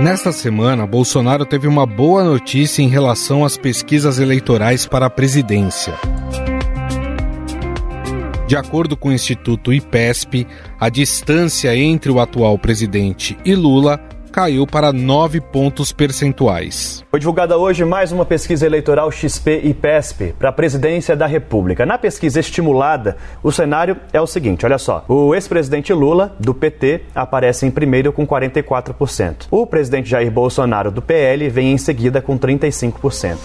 Nesta semana, Bolsonaro teve uma boa notícia em relação às pesquisas eleitorais para a presidência. De acordo com o Instituto IPESP, a distância entre o atual presidente e Lula caiu para 9 pontos percentuais. Foi divulgada hoje mais uma pesquisa eleitoral XP e PESP para a presidência da República. Na pesquisa estimulada, o cenário é o seguinte: olha só. O ex-presidente Lula, do PT, aparece em primeiro com 44%. O presidente Jair Bolsonaro, do PL, vem em seguida com 35%.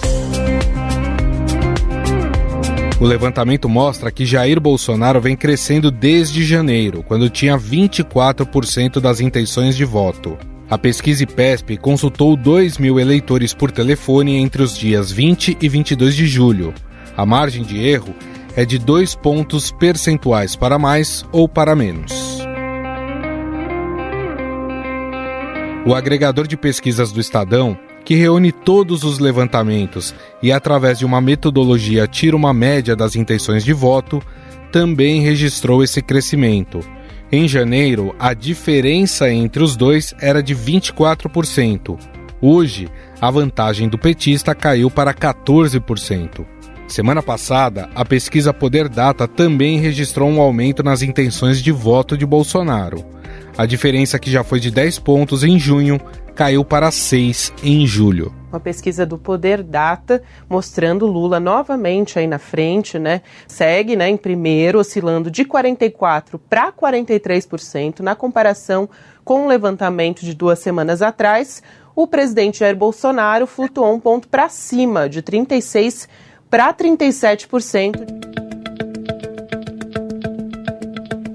O levantamento mostra que Jair Bolsonaro vem crescendo desde janeiro, quando tinha 24% das intenções de voto. A pesquisa IPESP consultou 2 mil eleitores por telefone entre os dias 20 e 22 de julho. A margem de erro é de dois pontos percentuais para mais ou para menos. O agregador de pesquisas do Estadão, que reúne todos os levantamentos e, através de uma metodologia, tira uma média das intenções de voto, também registrou esse crescimento em janeiro, a diferença entre os dois era de 24%. Hoje, a vantagem do petista caiu para 14%. Semana passada, a pesquisa Poder Data também registrou um aumento nas intenções de voto de Bolsonaro. A diferença, que já foi de 10 pontos em junho, caiu para 6 em julho uma pesquisa do Poder Data mostrando Lula novamente aí na frente, né? Segue, né, em primeiro, oscilando de 44 para 43% na comparação com o levantamento de duas semanas atrás. O presidente Jair Bolsonaro flutuou um ponto para cima, de 36 para 37%.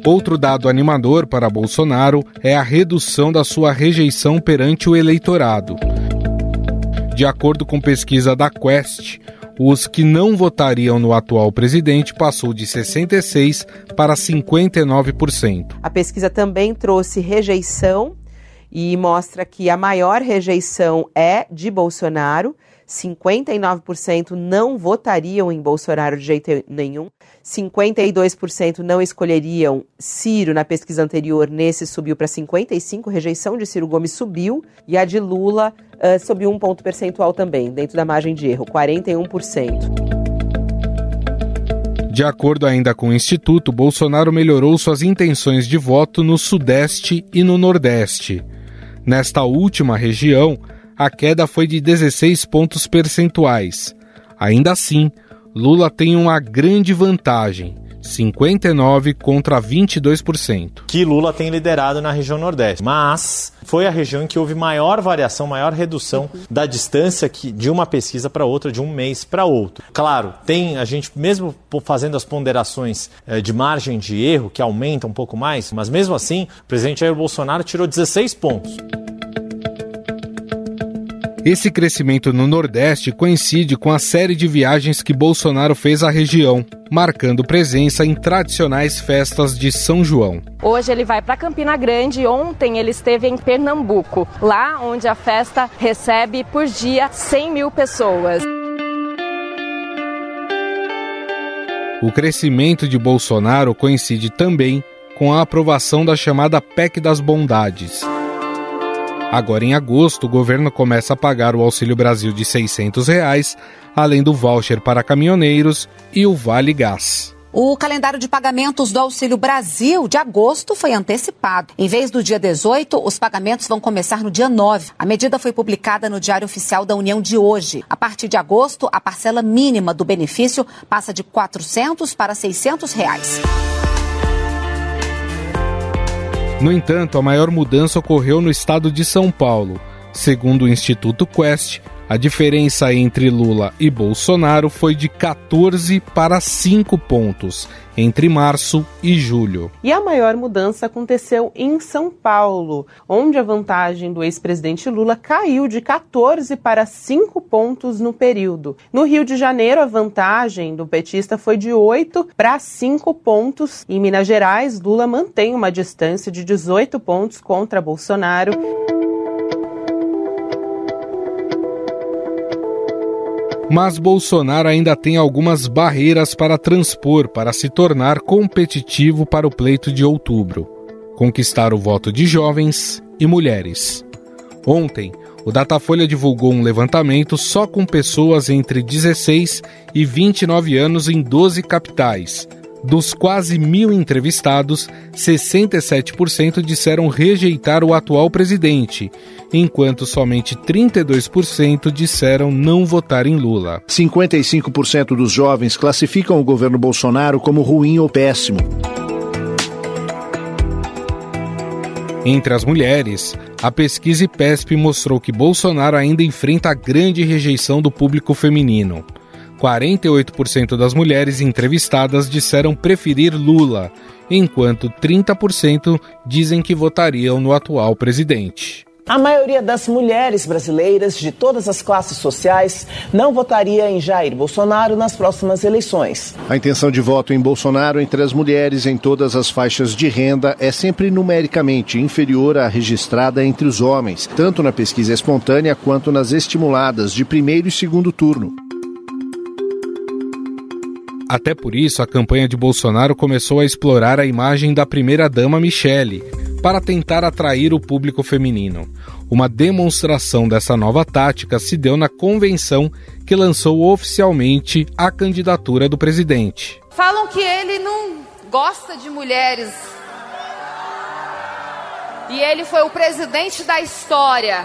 Outro dado animador para Bolsonaro é a redução da sua rejeição perante o eleitorado. De acordo com pesquisa da Quest, os que não votariam no atual presidente passou de 66% para 59%. A pesquisa também trouxe rejeição e mostra que a maior rejeição é de Bolsonaro. 59% não votariam em Bolsonaro de jeito nenhum, 52% não escolheriam Ciro na pesquisa anterior, nesse subiu para 55%, rejeição de Ciro Gomes subiu, e a de Lula uh, subiu um ponto percentual também, dentro da margem de erro, 41%. De acordo ainda com o Instituto, Bolsonaro melhorou suas intenções de voto no Sudeste e no Nordeste. Nesta última região, a queda foi de 16 pontos percentuais. Ainda assim, Lula tem uma grande vantagem. 59 contra 22%. Que Lula tem liderado na região Nordeste. Mas foi a região em que houve maior variação, maior redução da distância que, de uma pesquisa para outra, de um mês para outro. Claro, tem a gente, mesmo fazendo as ponderações eh, de margem de erro, que aumenta um pouco mais, mas mesmo assim, o presidente Jair Bolsonaro tirou 16 pontos. Esse crescimento no Nordeste coincide com a série de viagens que Bolsonaro fez à região, marcando presença em tradicionais festas de São João. Hoje ele vai para Campina Grande, ontem ele esteve em Pernambuco, lá onde a festa recebe por dia 100 mil pessoas. O crescimento de Bolsonaro coincide também com a aprovação da chamada PEC das Bondades Agora, em agosto, o governo começa a pagar o Auxílio Brasil de 600 reais, além do voucher para caminhoneiros e o Vale Gás. O calendário de pagamentos do Auxílio Brasil de agosto foi antecipado. Em vez do dia 18, os pagamentos vão começar no dia 9. A medida foi publicada no Diário Oficial da União de hoje. A partir de agosto, a parcela mínima do benefício passa de 400 para 600 reais. No entanto, a maior mudança ocorreu no estado de São Paulo. Segundo o Instituto Quest, a diferença entre Lula e Bolsonaro foi de 14 para 5 pontos entre março e julho. E a maior mudança aconteceu em São Paulo, onde a vantagem do ex-presidente Lula caiu de 14 para 5 pontos no período. No Rio de Janeiro, a vantagem do petista foi de 8 para 5 pontos. Em Minas Gerais, Lula mantém uma distância de 18 pontos contra Bolsonaro. Mas Bolsonaro ainda tem algumas barreiras para transpor para se tornar competitivo para o pleito de outubro conquistar o voto de jovens e mulheres. Ontem, o Datafolha divulgou um levantamento só com pessoas entre 16 e 29 anos em 12 capitais. Dos quase mil entrevistados, 67% disseram rejeitar o atual presidente, enquanto somente 32% disseram não votar em Lula. 55% dos jovens classificam o governo Bolsonaro como ruim ou péssimo. Entre as mulheres, a pesquisa IPESP mostrou que Bolsonaro ainda enfrenta grande rejeição do público feminino. 48% das mulheres entrevistadas disseram preferir Lula, enquanto 30% dizem que votariam no atual presidente. A maioria das mulheres brasileiras de todas as classes sociais não votaria em Jair Bolsonaro nas próximas eleições. A intenção de voto em Bolsonaro entre as mulheres em todas as faixas de renda é sempre numericamente inferior à registrada entre os homens, tanto na pesquisa espontânea quanto nas estimuladas de primeiro e segundo turno. Até por isso, a campanha de Bolsonaro começou a explorar a imagem da primeira-dama Michele, para tentar atrair o público feminino. Uma demonstração dessa nova tática se deu na convenção que lançou oficialmente a candidatura do presidente. Falam que ele não gosta de mulheres. E ele foi o presidente da história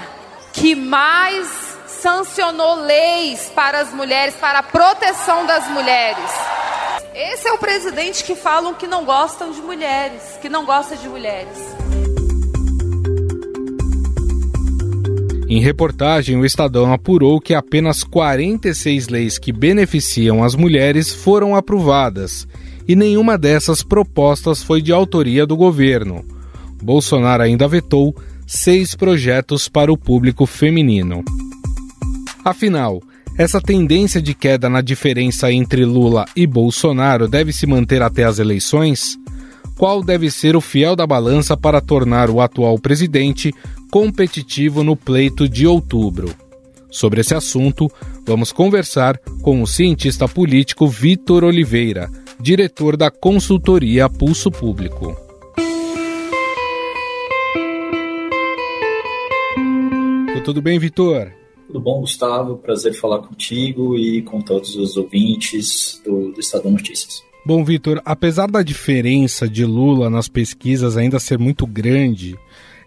que mais sancionou leis para as mulheres, para a proteção das mulheres. Esse é o presidente que falam que não gostam de mulheres, que não gosta de mulheres. Em reportagem, o Estadão apurou que apenas 46 leis que beneficiam as mulheres foram aprovadas e nenhuma dessas propostas foi de autoria do governo. Bolsonaro ainda vetou seis projetos para o público feminino. Afinal, essa tendência de queda na diferença entre Lula e Bolsonaro deve se manter até as eleições? Qual deve ser o fiel da balança para tornar o atual presidente competitivo no pleito de outubro? Sobre esse assunto, vamos conversar com o cientista político Vitor Oliveira, diretor da consultoria Pulso Público. Tudo bem, Vitor? Tudo bom, Gustavo? Prazer falar contigo e com todos os ouvintes do, do Estado Notícias. Bom, Vitor, apesar da diferença de Lula nas pesquisas ainda ser muito grande,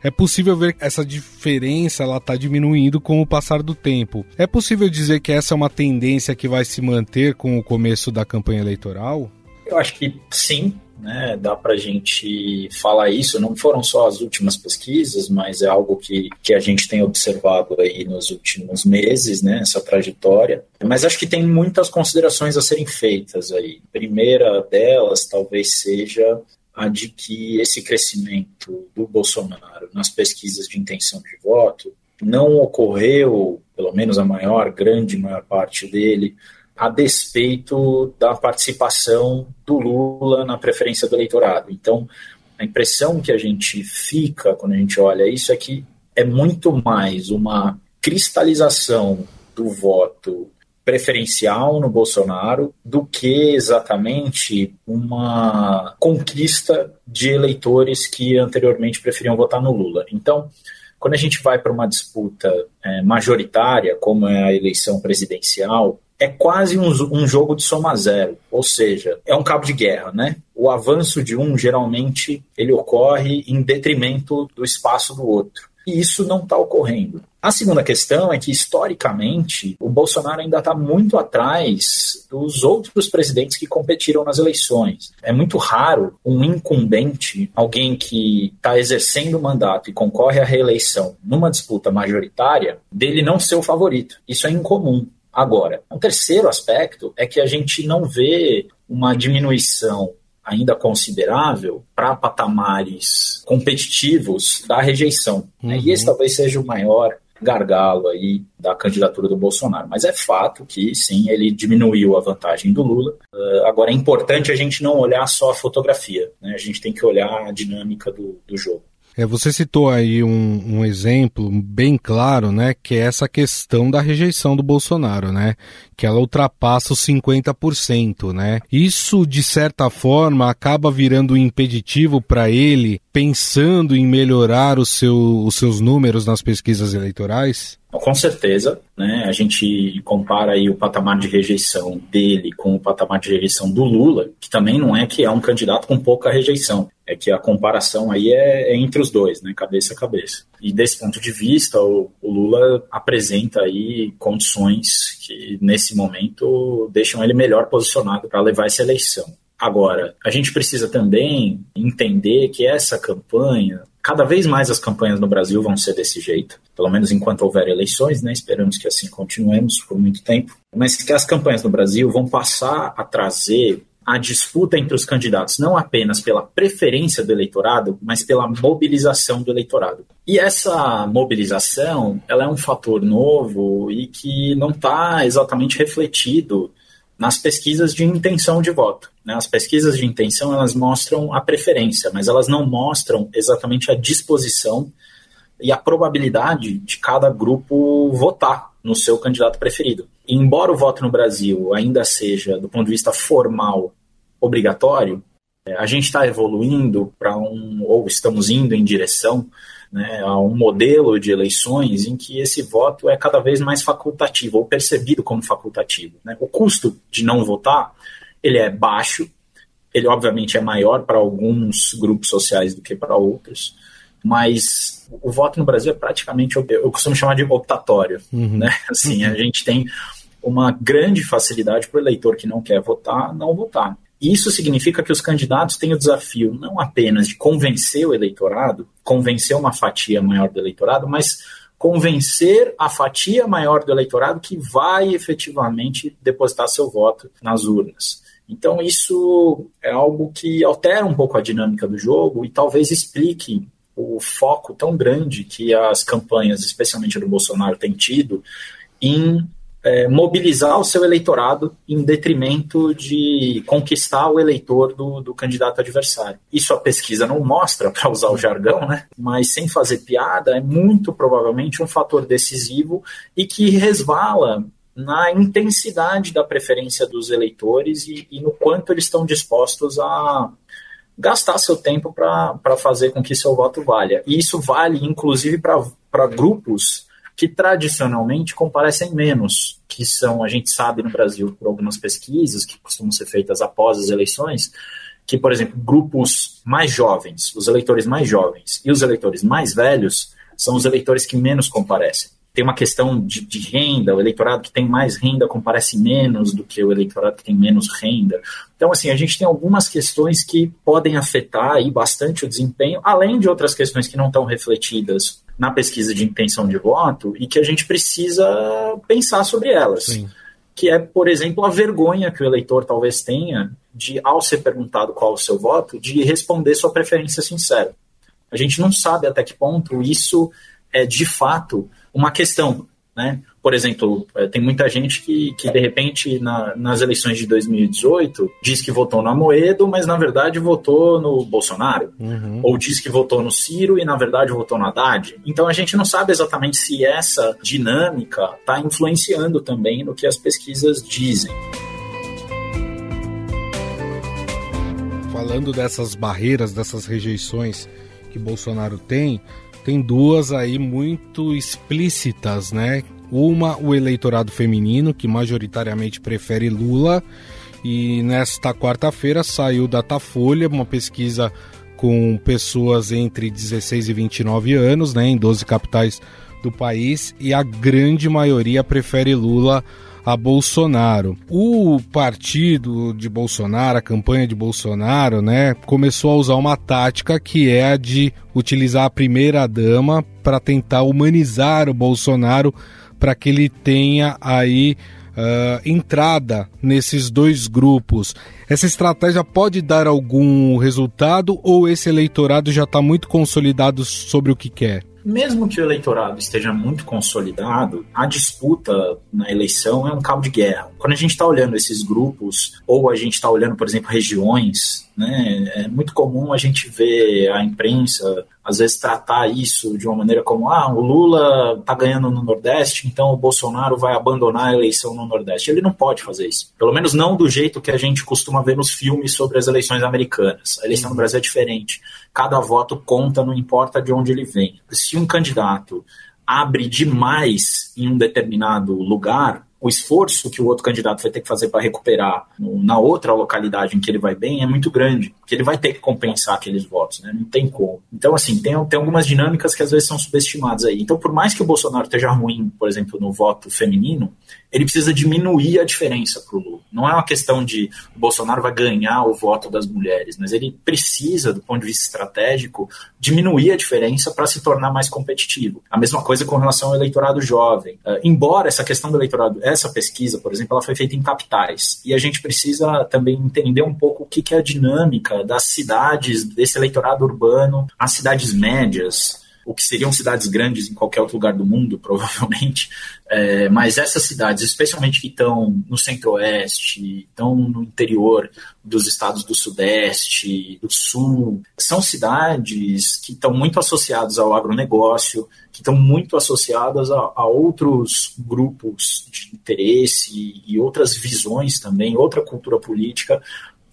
é possível ver que essa diferença ela está diminuindo com o passar do tempo. É possível dizer que essa é uma tendência que vai se manter com o começo da campanha eleitoral? Eu acho que sim, né? Dá para a gente falar isso. Não foram só as últimas pesquisas, mas é algo que, que a gente tem observado aí nos últimos meses, né? Essa trajetória. Mas acho que tem muitas considerações a serem feitas aí. A primeira delas talvez seja a de que esse crescimento do Bolsonaro nas pesquisas de intenção de voto não ocorreu, pelo menos a maior, grande maior parte dele, a despeito da participação do Lula na preferência do eleitorado. Então, a impressão que a gente fica quando a gente olha isso é que é muito mais uma cristalização do voto preferencial no Bolsonaro do que exatamente uma conquista de eleitores que anteriormente preferiam votar no Lula. Então, quando a gente vai para uma disputa é, majoritária, como é a eleição presidencial, é quase um, um, jogo de soma zero, ou seja, é um cabo de guerra, né? O avanço de um geralmente ele ocorre em detrimento do espaço do outro. E isso não está ocorrendo. A segunda questão é que, historicamente, o Bolsonaro ainda está muito atrás dos outros presidentes que competiram nas eleições. É muito raro um incumbente, alguém que está exercendo o mandato e concorre à reeleição numa disputa majoritária, dele não ser o favorito. Isso é incomum. Agora, um terceiro aspecto é que a gente não vê uma diminuição ainda considerável para patamares competitivos da rejeição. Uhum. Né? E esse uhum. talvez seja o maior gargalo aí da candidatura do Bolsonaro. Mas é fato que, sim, ele diminuiu a vantagem do Lula. Uh, agora, é importante a gente não olhar só a fotografia, né? a gente tem que olhar a dinâmica do, do jogo. É, você citou aí um, um, exemplo bem claro, né, que é essa questão da rejeição do Bolsonaro, né, que ela ultrapassa os 50%, né. Isso, de certa forma, acaba virando um impeditivo para ele pensando em melhorar seu, os seus números nas pesquisas eleitorais? Com certeza, né? A gente compara aí o patamar de rejeição dele com o patamar de rejeição do Lula, que também não é que é um candidato com pouca rejeição, é que a comparação aí é, é entre os dois, né? Cabeça a cabeça. E desse ponto de vista, o, o Lula apresenta aí condições que nesse momento deixam ele melhor posicionado para levar essa eleição. Agora, a gente precisa também entender que essa campanha, cada vez mais as campanhas no Brasil vão ser desse jeito, pelo menos enquanto houver eleições, né? Esperamos que assim continuemos por muito tempo, mas que as campanhas no Brasil vão passar a trazer a disputa entre os candidatos, não apenas pela preferência do eleitorado, mas pela mobilização do eleitorado. E essa mobilização, ela é um fator novo e que não está exatamente refletido nas pesquisas de intenção de voto. Né? As pesquisas de intenção elas mostram a preferência, mas elas não mostram exatamente a disposição e a probabilidade de cada grupo votar no seu candidato preferido. E embora o voto no Brasil ainda seja, do ponto de vista formal, obrigatório, a gente está evoluindo para um, ou estamos indo em direção né, a um modelo de eleições em que esse voto é cada vez mais facultativo ou percebido como facultativo. Né? O custo de não votar ele é baixo, ele obviamente é maior para alguns grupos sociais do que para outros, mas o voto no Brasil é praticamente, eu costumo chamar de optatório. Uhum. Né? Assim, a gente tem uma grande facilidade para o eleitor que não quer votar, não votar. Isso significa que os candidatos têm o desafio não apenas de convencer o eleitorado, convencer uma fatia maior do eleitorado, mas convencer a fatia maior do eleitorado que vai efetivamente depositar seu voto nas urnas. Então, isso é algo que altera um pouco a dinâmica do jogo e talvez explique o foco tão grande que as campanhas, especialmente do Bolsonaro, têm tido em é, mobilizar o seu eleitorado em detrimento de conquistar o eleitor do, do candidato adversário. Isso a pesquisa não mostra, para usar o jargão, né? mas sem fazer piada, é muito provavelmente um fator decisivo e que resvala na intensidade da preferência dos eleitores e, e no quanto eles estão dispostos a gastar seu tempo para fazer com que seu voto valha. E isso vale, inclusive, para grupos que tradicionalmente comparecem menos, que são, a gente sabe no Brasil, por algumas pesquisas que costumam ser feitas após as eleições, que, por exemplo, grupos mais jovens, os eleitores mais jovens e os eleitores mais velhos são os eleitores que menos comparecem tem uma questão de, de, renda, o eleitorado que tem mais renda comparece menos do que o eleitorado que tem menos renda. Então, assim, a gente tem algumas questões que podem afetar aí bastante o desempenho, além de outras questões que não estão refletidas na pesquisa de intenção de voto e que a gente precisa pensar sobre elas. Sim. Que é, por exemplo, a vergonha que o eleitor talvez tenha de, ao ser perguntado qual o seu voto, de responder sua preferência sincera. A gente não sabe até que ponto isso é de fato uma questão. Né? Por exemplo, é, tem muita gente que, que de repente, na, nas eleições de 2018, diz que votou no Amoedo, mas na verdade votou no Bolsonaro. Uhum. Ou diz que votou no Ciro e na verdade votou no Haddad. Então a gente não sabe exatamente se essa dinâmica está influenciando também no que as pesquisas dizem. Falando dessas barreiras, dessas rejeições que Bolsonaro tem, tem duas aí muito explícitas, né? Uma, o eleitorado feminino, que majoritariamente prefere Lula. E nesta quarta-feira saiu Datafolha, uma pesquisa com pessoas entre 16 e 29 anos, né, em 12 capitais do país, e a grande maioria prefere Lula a Bolsonaro. O partido de Bolsonaro, a campanha de Bolsonaro, né, começou a usar uma tática que é a de utilizar a primeira dama para tentar humanizar o Bolsonaro para que ele tenha aí Uh, entrada nesses dois grupos. Essa estratégia pode dar algum resultado ou esse eleitorado já está muito consolidado sobre o que quer? Mesmo que o eleitorado esteja muito consolidado, a disputa na eleição é um cabo de guerra. Quando a gente está olhando esses grupos, ou a gente está olhando, por exemplo, regiões Né? É muito comum a gente ver a imprensa, às vezes, tratar isso de uma maneira como: ah, o Lula está ganhando no Nordeste, então o Bolsonaro vai abandonar a eleição no Nordeste. Ele não pode fazer isso. Pelo menos não do jeito que a gente costuma ver nos filmes sobre as eleições americanas. A eleição no Brasil é diferente. Cada voto conta, não importa de onde ele vem. Se um candidato abre demais em um determinado lugar, o esforço que o outro candidato vai ter que fazer para recuperar no, na outra localidade em que ele vai bem é muito grande, porque ele vai ter que compensar aqueles votos, né? Não tem como. Então, assim, tem, tem algumas dinâmicas que às vezes são subestimadas aí. Então, por mais que o Bolsonaro esteja ruim, por exemplo, no voto feminino, ele precisa diminuir a diferença para o Lula. Não é uma questão de o Bolsonaro vai ganhar o voto das mulheres, mas ele precisa, do ponto de vista estratégico, diminuir a diferença para se tornar mais competitivo. A mesma coisa com relação ao eleitorado jovem. Uh, embora essa questão do eleitorado, essa pesquisa, por exemplo, ela foi feita em capitais, e a gente precisa também entender um pouco o que, que é a dinâmica das cidades, desse eleitorado urbano, as cidades médias, o que seriam cidades grandes em qualquer outro lugar do mundo, provavelmente, é, mas essas cidades, especialmente que estão no centro-oeste, estão no interior dos estados do sudeste, do sul, são cidades que estão muito associadas ao agronegócio, que estão muito associadas a, a outros grupos de interesse e outras visões também, outra cultura política,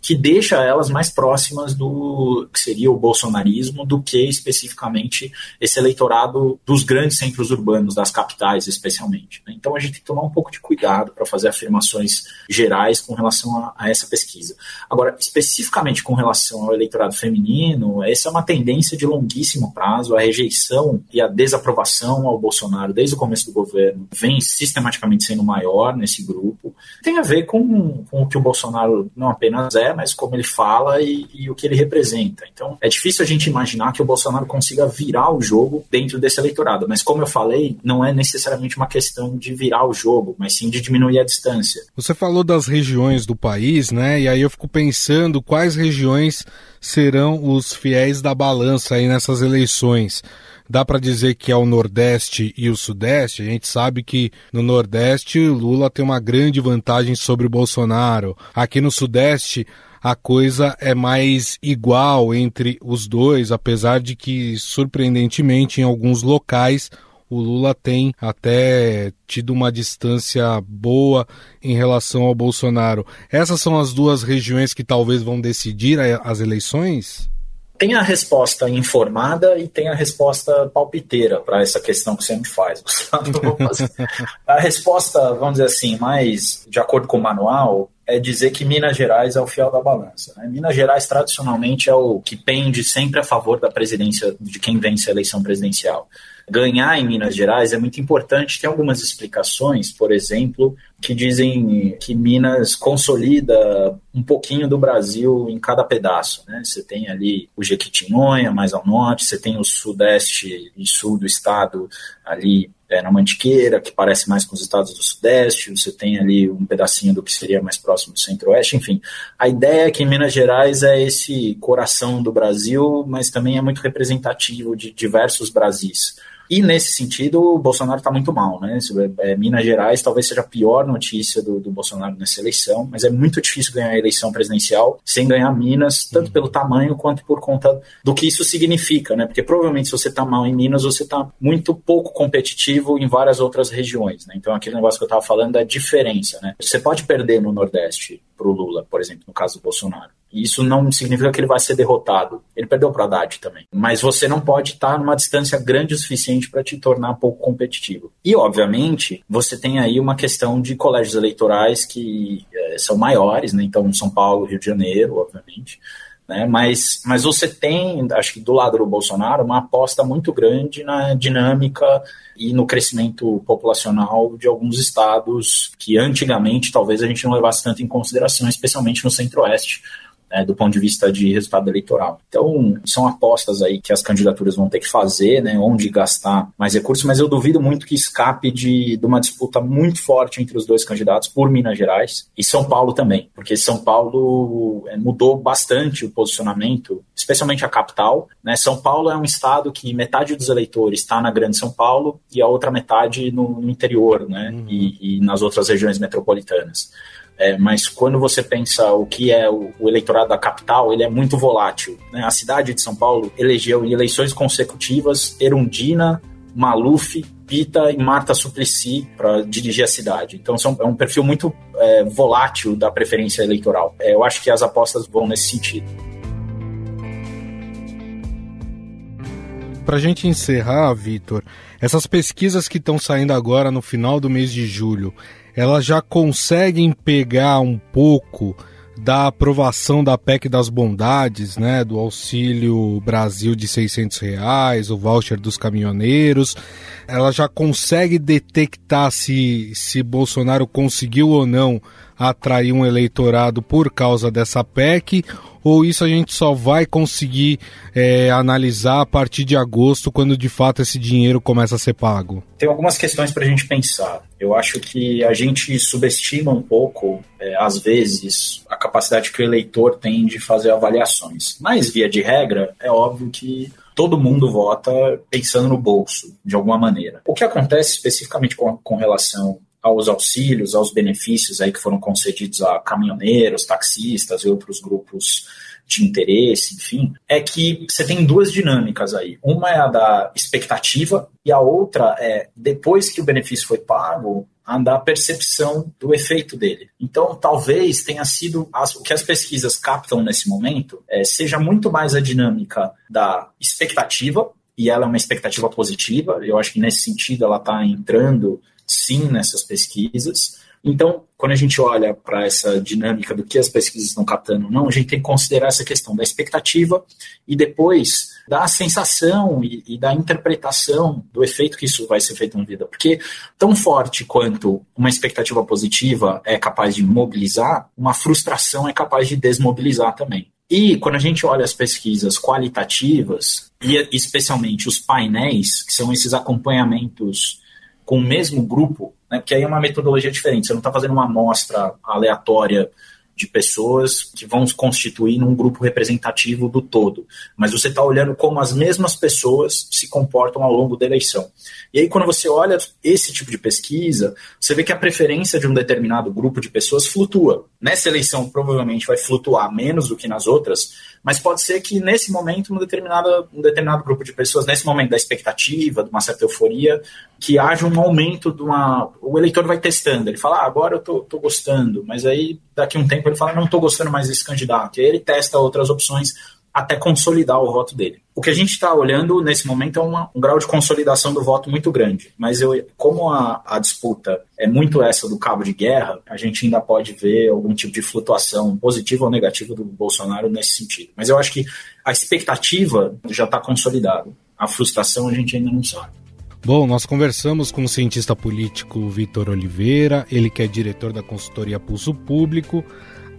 que deixa elas mais próximas do que seria o bolsonarismo do que especificamente esse eleitorado dos grandes centros urbanos, das capitais especialmente. Né? Então a gente tem que tomar um pouco de cuidado para fazer afirmações gerais com relação a, a, essa pesquisa. Agora, especificamente com relação ao eleitorado feminino, essa é uma tendência de longuíssimo prazo, a rejeição e a desaprovação ao Bolsonaro desde o começo do governo vem sistematicamente sendo maior nesse grupo. Tem a ver com, com o que o Bolsonaro não apenas é, mas como ele fala e, e, o que ele representa. Então, é difícil a gente imaginar que o Bolsonaro consiga virar o jogo dentro desse eleitorado. Mas, como eu falei, não é necessariamente uma questão de virar o jogo, mas sim de diminuir a distância. Você falou das regiões do país, né? E aí eu fico pensando quais regiões serão os fiéis da balança aí nessas eleições dá para dizer que é o Nordeste e o Sudeste. A gente sabe que no Nordeste Lula tem uma grande vantagem sobre o Bolsonaro. Aqui no Sudeste a coisa é mais igual entre os dois, apesar de que, surpreendentemente, em alguns locais, o Lula tem até tido uma distância boa em relação ao Bolsonaro. Essas são as duas regiões que talvez vão decidir as eleições? Tem a resposta informada e tem a resposta palpiteira para essa questão que você me faz. a resposta, vamos dizer assim, mais de acordo com o manual, é dizer que Minas Gerais é o fiel da balança. Né? Minas Gerais, tradicionalmente, é o que pende sempre a favor da presidência, de quem vence a eleição presidencial. Ganhar em Minas Gerais é muito importante. Tem algumas explicações, por exemplo, que dizem que Minas consolida um pouquinho do Brasil em cada pedaço. Né? Você tem ali o Jequitinhonha, mais ao norte, você tem o sudeste e sul do estado ali é, na Mantiqueira, que parece mais com os estados do Sudeste, você tem ali um pedacinho do que seria mais próximo do Centro-Oeste, enfim. A ideia é que Minas Gerais é esse coração do Brasil, mas também é muito representativo de diversos Brasis. E nesse sentido, o Bolsonaro está muito mal, né? É, Minas Gerais talvez seja a pior notícia do, do, Bolsonaro nessa eleição, mas é muito difícil ganhar a eleição presidencial sem ganhar Minas, tanto pelo tamanho quanto por conta do que isso significa, né? Porque provavelmente se você está mal em Minas, você está muito pouco competitivo em várias outras regiões, né? Então aquele negócio que eu estava falando da diferença, né? Você pode perder no Nordeste para o Lula, por exemplo, no caso do Bolsonaro. Isso não significa que ele vai ser derrotado. Ele perdeu para o Haddad também. Mas você não pode estar numa distância grande o suficiente para te tornar pouco competitivo. E, obviamente, você tem aí uma questão de colégios eleitorais que é, são maiores, né? Então, São Paulo, Rio de Janeiro, obviamente. Né? Mas, mas você tem, acho que do lado do Bolsonaro, uma aposta muito grande na dinâmica e no crescimento populacional de alguns estados que antigamente talvez a gente não levasse tanto em consideração, especialmente no centro-oeste, né, do ponto de vista de resultado eleitoral. Então, são apostas aí que as candidaturas vão ter que fazer, né, onde gastar mais recursos, mas eu duvido muito que escape de, de uma disputa muito forte entre os dois candidatos por Minas Gerais e São Paulo também, porque São Paulo é, mudou bastante o posicionamento, especialmente a capital. Né? São Paulo é um estado que metade dos eleitores está na Grande São Paulo e a outra metade no, no interior né? Uhum. E, e nas outras regiões metropolitanas. É, mas quando você pensa o que é o, o, eleitorado da capital, ele é muito volátil. Né? A cidade de São Paulo elegeu em eleições consecutivas Erundina, Maluf, Pita e Marta Suplicy para dirigir a cidade. Então são, é um perfil muito é, volátil da preferência eleitoral. É, eu acho que as apostas vão nesse sentido. Para a gente encerrar, Vitor, essas pesquisas que estão saindo agora no final do mês de julho, elas já conseguem pegar um pouco da aprovação da PEC das bondades, né, do Auxílio Brasil de 600 reais, o voucher dos caminhoneiros, ela já consegue detectar se, se Bolsonaro conseguiu ou não atrair um eleitorado por causa dessa PEC ou isso a gente só vai conseguir é, analisar a partir de agosto, quando de fato esse dinheiro começa a ser pago? Tem algumas questões para a gente pensar. Eu acho que a gente subestima um pouco, é, às vezes, a capacidade que o eleitor tem de fazer avaliações. Mas, via de regra, é óbvio que todo mundo vota pensando no bolso, de alguma maneira. O que acontece especificamente com, com relação aos auxílios, aos benefícios aí que foram concedidos a caminhoneiros, taxistas e outros grupos de interesse, enfim, é que você tem duas dinâmicas aí. Uma é a da expectativa e a outra é, depois que o benefício foi pago, a da percepção do efeito dele. Então, talvez tenha sido as, o que as pesquisas captam nesse momento é, seja muito mais a dinâmica da expectativa, e ela é uma expectativa positiva. Eu acho que nesse sentido ela está entrando sim nessas pesquisas. Então, quando a gente olha para essa dinâmica do que as pesquisas estão captando ou não, a gente tem que considerar essa questão da expectativa e depois da sensação e, e, da interpretação do efeito que isso vai ser feito na vida. Porque tão forte quanto uma expectativa positiva é capaz de mobilizar, uma frustração é capaz de desmobilizar também. E quando a gente olha as pesquisas qualitativas, e especialmente os painéis, que são esses acompanhamentos com o mesmo grupo, né, porque aí é uma metodologia diferente. Você não está fazendo uma amostra aleatória de pessoas que vão se constituir num grupo representativo do todo, mas você está olhando como as mesmas pessoas se comportam ao longo da eleição. E aí, quando você olha esse tipo de pesquisa, você vê que a preferência de um determinado grupo de pessoas flutua. Nessa eleição, provavelmente vai flutuar menos do que nas outras, mas pode ser que nesse momento, um determinado, um determinado grupo de pessoas, nesse momento da expectativa, de uma certa euforia, que haja um aumento de uma. O eleitor vai testando, ele fala, ah, agora eu tô, tô gostando, mas aí daqui um tempo ele fala, não tô gostando mais desse candidato. E aí ele testa outras opções até consolidar o voto dele. O que a gente está olhando nesse momento é uma, um grau de consolidação do voto muito grande. Mas eu, como a, a, disputa é muito essa do cabo de guerra, a gente ainda pode ver algum tipo de flutuação positiva ou negativa do Bolsonaro nesse sentido. Mas eu acho que a expectativa já está consolidada. A frustração a gente ainda não sabe. Bom, nós conversamos com o cientista político Vitor Oliveira, ele que é diretor da consultoria Pulso Público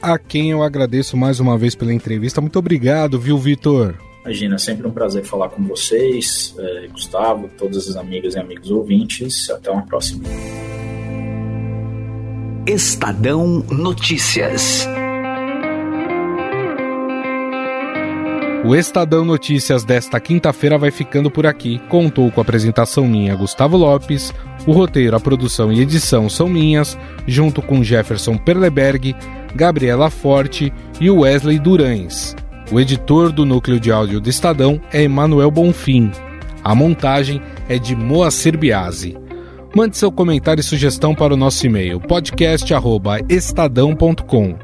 a quem eu agradeço mais uma vez pela entrevista. Muito obrigado, viu, Vitor? Imagina, é sempre um prazer falar com vocês, é, Gustavo, todas as amigas e amigos ouvintes. Até uma próxima. Estadão Notícias. O Estadão Notícias desta quinta-feira vai ficando por aqui. Contou com a apresentação minha, Gustavo Lopes. O roteiro, a produção e edição são minhas, junto com Jefferson Perleberg Gabriela Forte e Wesley Durães. O editor do núcleo de áudio do Estadão é Emanuel Bonfim. A montagem é de Moacir Biasi. Mande seu comentário e sugestão para o nosso e-mail podcast@estadão.com.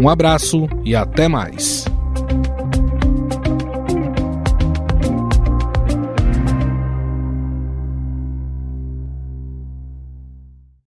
Um abraço e até mais.